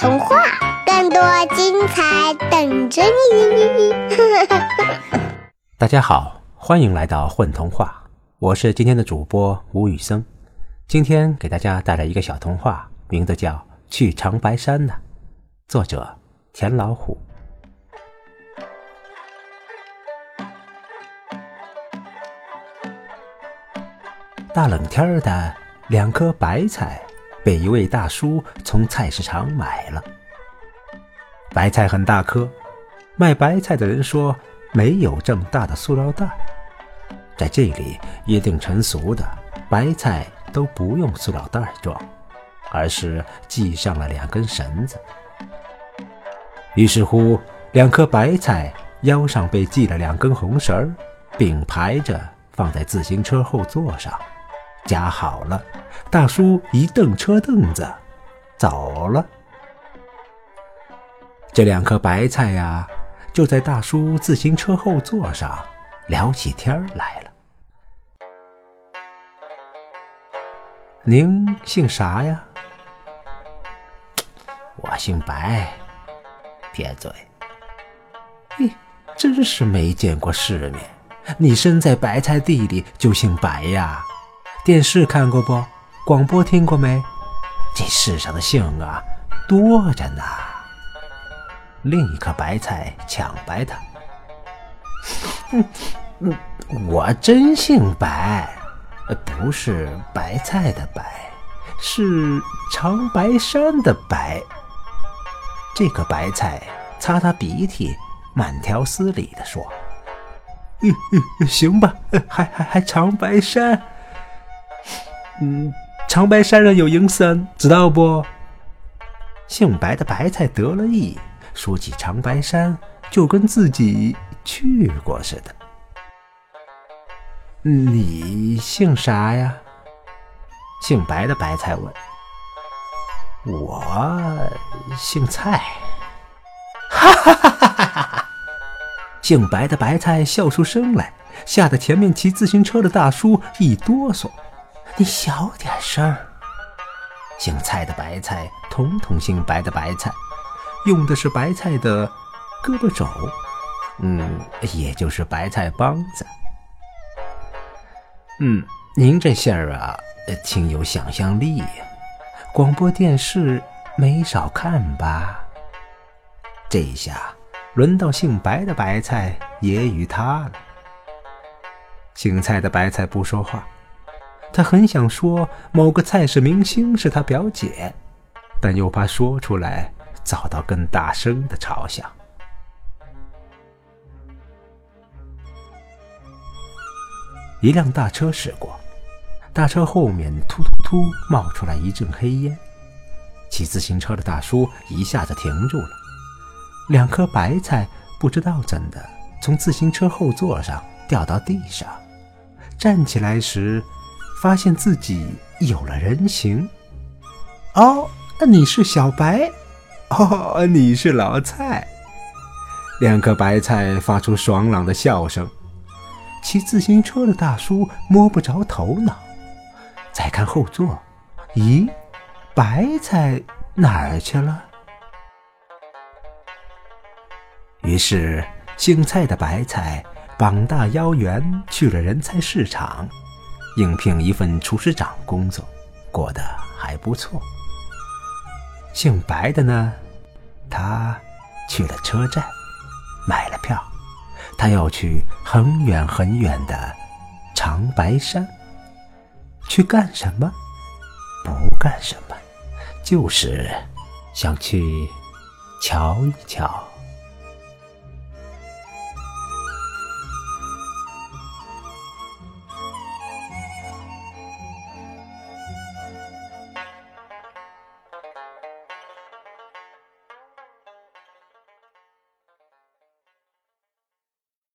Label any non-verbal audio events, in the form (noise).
童话，更多精彩等着你！(laughs) 大家好，欢迎来到混童话，我是今天的主播吴宇森。今天给大家带来一个小童话，名字叫《去长白山》呢，作者田老虎。大冷天的，两颗白菜被一位大叔从菜市场买了。白菜很大颗，卖白菜的人说没有这么大的塑料袋。在这里约定成俗的，白菜都不用塑料袋装，而是系上了两根绳子。于是乎，两颗白菜腰上被系了两根红绳，并排着放在自行车后座上。夹好了，大叔一蹬车凳子，走了。这两颗白菜呀，就在大叔自行车后座上聊起天来了。您姓啥呀？我姓白。撇嘴。嘿，真是没见过世面。你身在白菜地里就姓白呀？电视看过不？广播听过没？这世上的姓啊，多着呢。另一颗白菜抢白他，嗯嗯，我真姓白，不是白菜的白，是长白山的白。这个白菜擦擦鼻涕，慢条斯理地说：“嗯 (laughs) 嗯，行吧，还还还长白山。”嗯，长白山上有银山，知道不？姓白的白菜得了意，说起长白山，就跟自己去过似的。你姓啥呀？姓白的白菜问。我姓蔡。哈哈哈哈哈哈！姓白的白菜笑出声来，吓得前面骑自行车的大叔一哆嗦。你小点声儿。姓蔡的白菜统统姓白的白菜，用的是白菜的胳膊肘，嗯，也就是白菜帮子。嗯，您这姓儿啊，挺有想象力呀。广播电视没少看吧？这下轮到姓白的白菜揶揄他了。姓蔡的白菜不说话。他很想说某个菜市明星是他表姐，但又怕说出来遭到更大声的嘲笑。一辆大车驶过，大车后面突突突冒出来一阵黑烟，骑自行车的大叔一下子停住了。两颗白菜不知道怎的从自行车后座上掉到地上，站起来时。发现自己有了人形，哦，你是小白，哦，你是老蔡，两颗白菜发出爽朗的笑声。骑自行车的大叔摸不着头脑，再看后座，咦，白菜哪儿去了？于是姓蔡的白菜膀大腰圆，去了人才市场。应聘一份厨师长工作，过得还不错。姓白的呢，他去了车站，买了票，他要去很远很远的长白山。去干什么？不干什么，就是想去瞧一瞧。